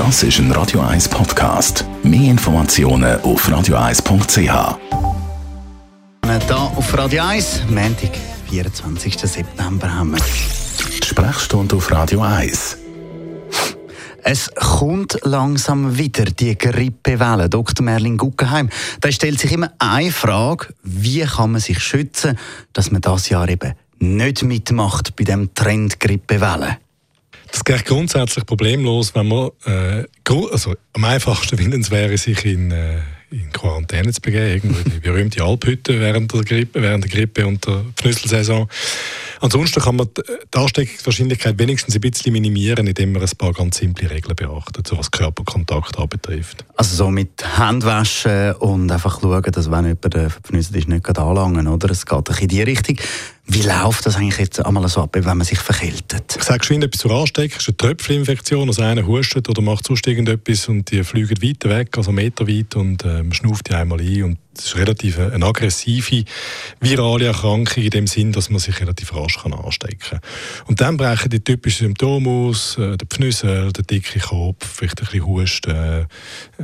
Das ist ein Radio 1 Podcast. Mehr Informationen auf radio1.ch. Da auf Radio 1, Montag, 24. September haben wir. Die Sprechstunde auf Radio 1. Es kommt langsam wieder die Grippewelle. Dr. Merlin Guggenheim. Da stellt sich immer eine Frage: Wie kann man sich schützen, dass man das Jahr eben nicht mitmacht bei dem Trend Grippewelle? Das geht grundsätzlich problemlos, wenn man äh, also am einfachsten finden es wäre, sich in, äh, in Quarantäne zu begeben, in die berühmte Alphütte während der Grippe, während der Grippe und der Pfnüsselsaison. Ansonsten kann man die Ansteckungswahrscheinlichkeit wenigstens ein bisschen minimieren, indem man ein paar ganz simple Regeln beachtet, so was Körperkontakt anbetrifft. Also so mit Handwaschen und einfach schauen, dass wenn jemand verpfnüsselt ist, nicht anlangen, oder? Es geht in die Richtung. Wie läuft das eigentlich jetzt einmal so ab, wenn man sich verkältet? Ich sage schon etwas zur Ansteckung. Es ist eine Tröpfelinfektion. Also einer hustet oder macht sonst irgendetwas und die fliegen weiter weg, also meterweit und äh, man schnauft die einmal ein. Und das ist relativ eine aggressive virale Erkrankung in dem Sinn, dass man sich relativ rasch kann anstecken kann. Und dann brechen die typischen Symptome aus, äh, der Pfnüssel, der dicke Kopf, vielleicht ein bisschen Husten, äh,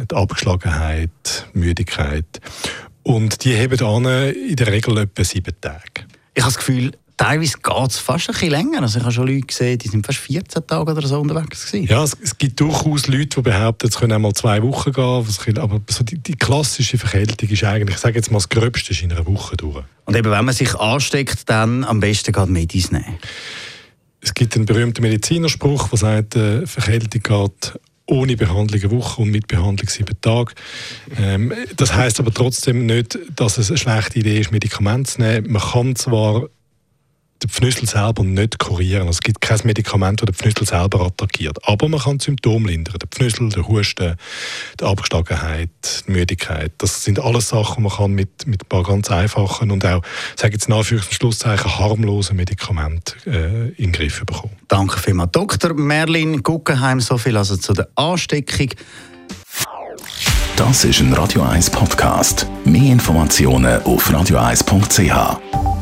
die Abgeschlagenheit, Müdigkeit. Und die haben an in der Regel etwa sieben Tage ich habe das Gefühl, teilweise geht es fast ein bisschen länger. Also ich habe schon Leute gesehen, die sind fast 14 Tage oder so unterwegs gewesen. Ja, es, es gibt durchaus Leute, die behaupten, es können auch mal zwei Wochen gehen. Aber so die, die, klassische Verkältung ist eigentlich, ich sage jetzt mal, das Gröbste ist in einer Woche durch. Und eben, wenn man sich ansteckt, dann am besten geht Medis nehmen. Es gibt einen berühmten Medizinerspruch, der sagt, äh, Verkältung geht ohne Behandlung eine Woche und mit Behandlung sieben Tage. Ähm, das heißt aber trotzdem nicht, dass es eine schlechte Idee ist, Medikamente zu nehmen. Man kann zwar den Pfnüssel selber nicht kurieren. Es gibt kein Medikament, das den Pfnüssel selber attackiert. Aber man kann Symptome lindern. Der Pfnüssel, der Husten, die Abgeschlagenheit, die Müdigkeit. Das sind alles Sachen, die man mit, mit ein paar ganz einfachen und auch, sage jetzt in Anführungs- und Schlusszeichen, harmlosen Medikamenten äh, in den Griff bekommen. Danke vielmals. Dr. Merlin Guggenheim, so viel also zu der Ansteckung. Das ist ein Radio 1 Podcast. Mehr Informationen auf radio1.ch.